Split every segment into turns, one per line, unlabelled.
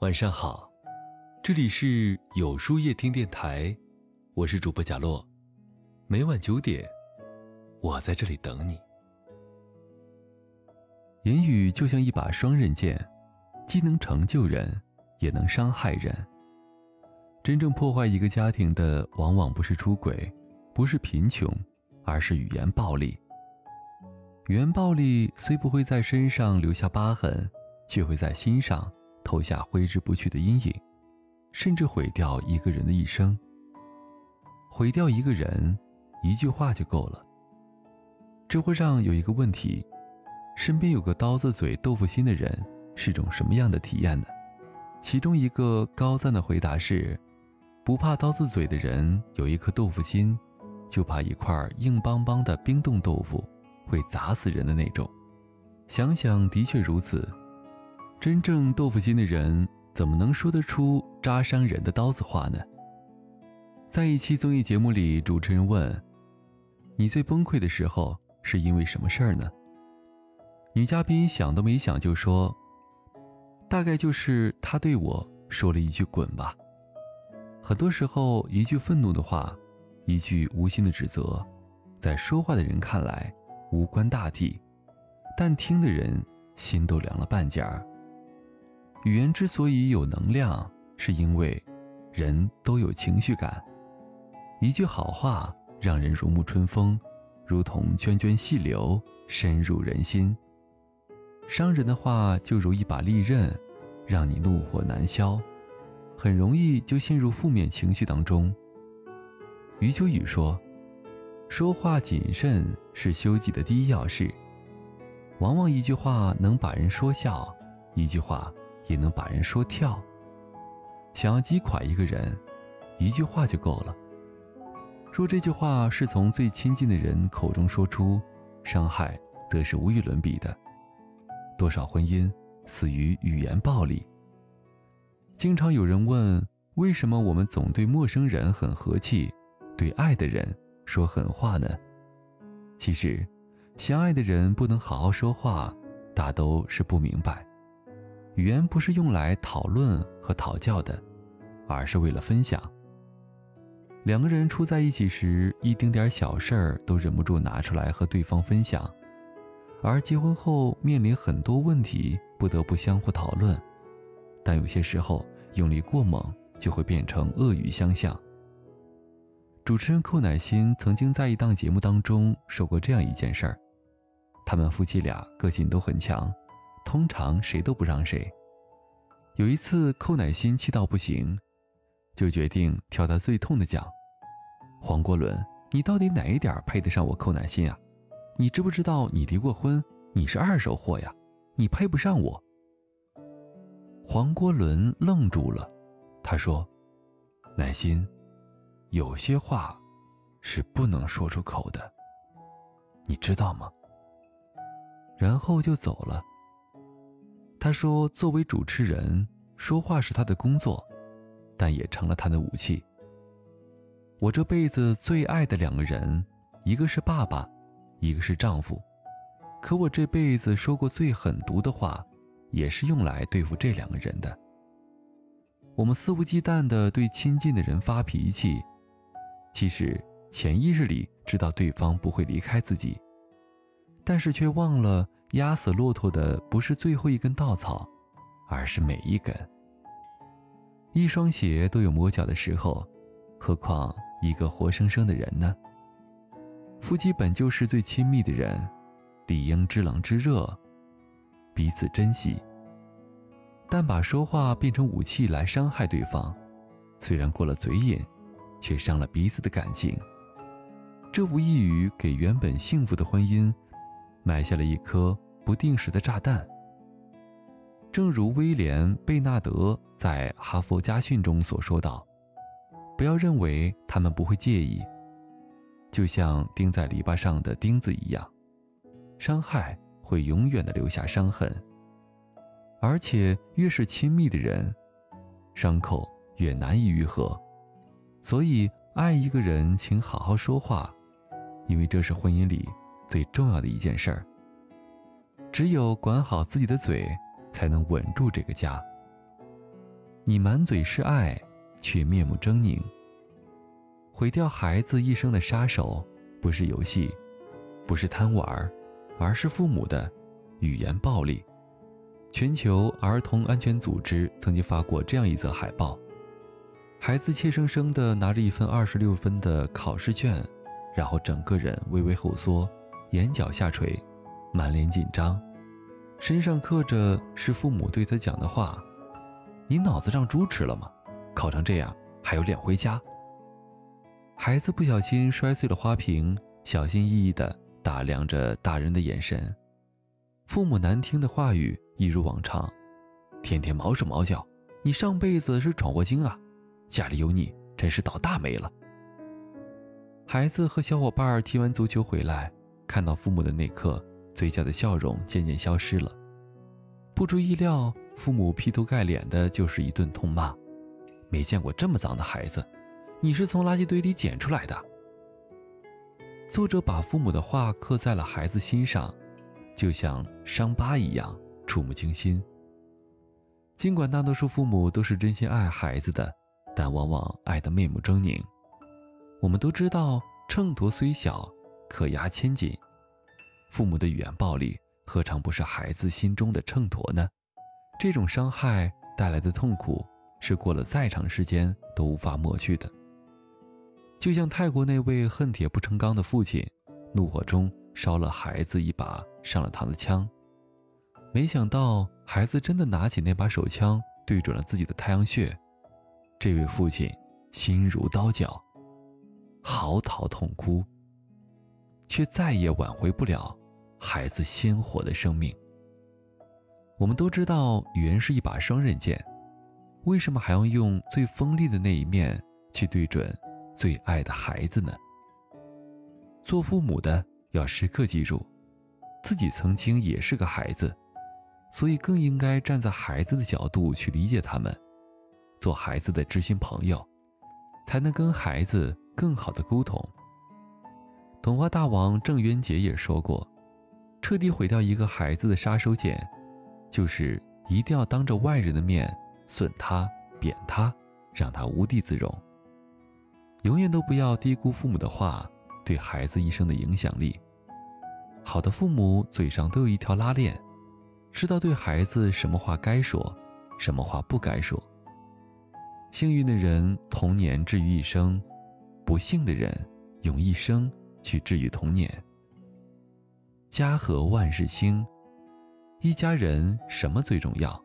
晚上好，这里是有书夜听电台，我是主播贾洛，每晚九点，我在这里等你。言语就像一把双刃剑，既能成就人，也能伤害人。真正破坏一个家庭的，往往不是出轨，不是贫穷，而是语言暴力。语言暴力虽不会在身上留下疤痕，却会在心上。投下挥之不去的阴影，甚至毁掉一个人的一生。毁掉一个人，一句话就够了。知乎上有一个问题：身边有个刀子嘴豆腐心的人是种什么样的体验呢？其中一个高赞的回答是：不怕刀子嘴的人有一颗豆腐心，就怕一块硬邦邦的冰冻豆腐会砸死人的那种。想想的确如此。真正豆腐心的人，怎么能说得出扎伤人的刀子话呢？在一期综艺节目里，主持人问：“你最崩溃的时候是因为什么事儿呢？”女嘉宾想都没想就说：“大概就是他对我说了一句‘滚吧’。”很多时候，一句愤怒的话，一句无心的指责，在说话的人看来无关大体，但听的人心都凉了半截儿。语言之所以有能量，是因为人都有情绪感。一句好话让人如沐春风，如同涓涓细流，深入人心。伤人的话就如一把利刃，让你怒火难消，很容易就陷入负面情绪当中。余秋雨说：“说话谨慎是修己的第一要事。往往一句话能把人说笑，一句话。”也能把人说跳。想要击垮一个人，一句话就够了。若这句话是从最亲近的人口中说出，伤害则是无与伦比的。多少婚姻死于语言暴力。经常有人问，为什么我们总对陌生人很和气，对爱的人说狠话呢？其实，相爱的人不能好好说话，大都是不明白。语言不是用来讨论和讨教的，而是为了分享。两个人处在一起时，一丁点小事儿都忍不住拿出来和对方分享，而结婚后面临很多问题，不得不相互讨论。但有些时候用力过猛，就会变成恶语相向。主持人寇乃馨曾经在一档节目当中说过这样一件事儿：他们夫妻俩个性都很强。通常谁都不让谁。有一次，寇乃馨气到不行，就决定挑他最痛的讲：“黄国伦，你到底哪一点配得上我寇乃馨啊？你知不知道你离过婚？你是二手货呀，你配不上我。”黄国伦愣住了，他说：“乃馨，有些话是不能说出口的，你知道吗？”然后就走了。他说：“作为主持人，说话是他的工作，但也成了他的武器。我这辈子最爱的两个人，一个是爸爸，一个是丈夫。可我这辈子说过最狠毒的话，也是用来对付这两个人的。我们肆无忌惮地对亲近的人发脾气，其实潜意识里知道对方不会离开自己，但是却忘了。”压死骆驼的不是最后一根稻草，而是每一根。一双鞋都有磨脚的时候，何况一个活生生的人呢？夫妻本就是最亲密的人，理应知冷知热，彼此珍惜。但把说话变成武器来伤害对方，虽然过了嘴瘾，却伤了彼此的感情。这无异于给原本幸福的婚姻埋下了一颗。不定时的炸弹。正如威廉·贝纳德在《哈佛家训》中所说道：“不要认为他们不会介意，就像钉在篱笆上的钉子一样，伤害会永远的留下伤痕。而且越是亲密的人，伤口越难以愈合。所以，爱一个人，请好好说话，因为这是婚姻里最重要的一件事儿。”只有管好自己的嘴，才能稳住这个家。你满嘴是爱，却面目狰狞。毁掉孩子一生的杀手，不是游戏，不是贪玩，而是父母的语言暴力。全球儿童安全组织曾经发过这样一则海报：孩子怯生生地拿着一份二十六分的考试卷，然后整个人微微后缩，眼角下垂，满脸紧张，身上刻着是父母对他讲的话。你脑子让猪吃了吗？考成这样还有脸回家？孩子不小心摔碎了花瓶，小心翼翼地打量着大人的眼神。父母难听的话语一如往常，天天毛手毛脚。你上辈子是闯祸精啊！家里有你真是倒大霉了。孩子和小伙伴踢完足球回来，看到父母的那刻，嘴角的笑容渐渐消失了。不出意料。父母劈头盖脸的就是一顿痛骂，没见过这么脏的孩子，你是从垃圾堆里捡出来的。作者把父母的话刻在了孩子心上，就像伤疤一样触目惊心。尽管大多数父母都是真心爱孩子的，但往往爱得面目狰狞。我们都知道，秤砣虽小，可压千斤。父母的语言暴力，何尝不是孩子心中的秤砣呢？这种伤害带来的痛苦，是过了再长时间都无法抹去的。就像泰国那位恨铁不成钢的父亲，怒火中烧了孩子一把上了膛的枪，没想到孩子真的拿起那把手枪对准了自己的太阳穴，这位父亲心如刀绞，嚎啕痛哭，却再也挽回不了孩子鲜活的生命。我们都知道，语言是一把双刃剑，为什么还要用最锋利的那一面去对准最爱的孩子呢？做父母的要时刻记住，自己曾经也是个孩子，所以更应该站在孩子的角度去理解他们，做孩子的知心朋友，才能跟孩子更好的沟通。童话大王郑渊洁也说过，彻底毁掉一个孩子的杀手锏。就是一定要当着外人的面损他、贬他，让他无地自容。永远都不要低估父母的话对孩子一生的影响力。好的父母嘴上都有一条拉链，知道对孩子什么话该说，什么话不该说。幸运的人童年治愈一生，不幸的人用一生去治愈童年。家和万事兴。一家人什么最重要？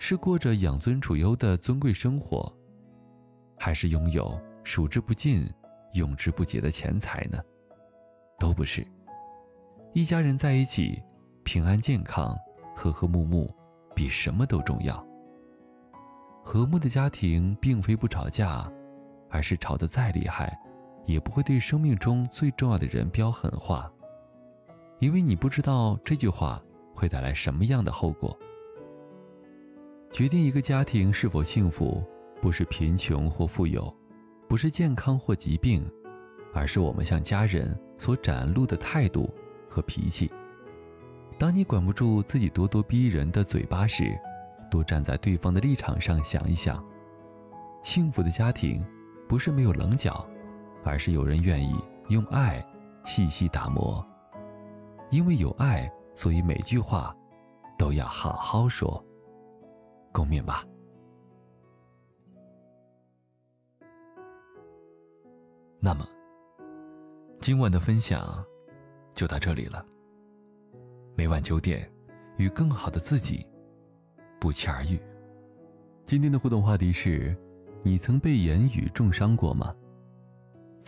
是过着养尊处优的尊贵生活，还是拥有数之不尽、用之不竭的钱财呢？都不是。一家人在一起，平安健康、和和睦睦，比什么都重要。和睦的家庭并非不吵架，而是吵得再厉害，也不会对生命中最重要的人飙狠话，因为你不知道这句话。会带来什么样的后果？决定一个家庭是否幸福，不是贫穷或富有，不是健康或疾病，而是我们向家人所展露的态度和脾气。当你管不住自己咄咄逼人的嘴巴时，多站在对方的立场上想一想。幸福的家庭，不是没有棱角，而是有人愿意用爱细细打磨。因为有爱。所以每句话都要好好说，共勉吧。那么，今晚的分享就到这里了。每晚九点，与更好的自己不期而遇。今天的互动话题是：你曾被言语重伤过吗？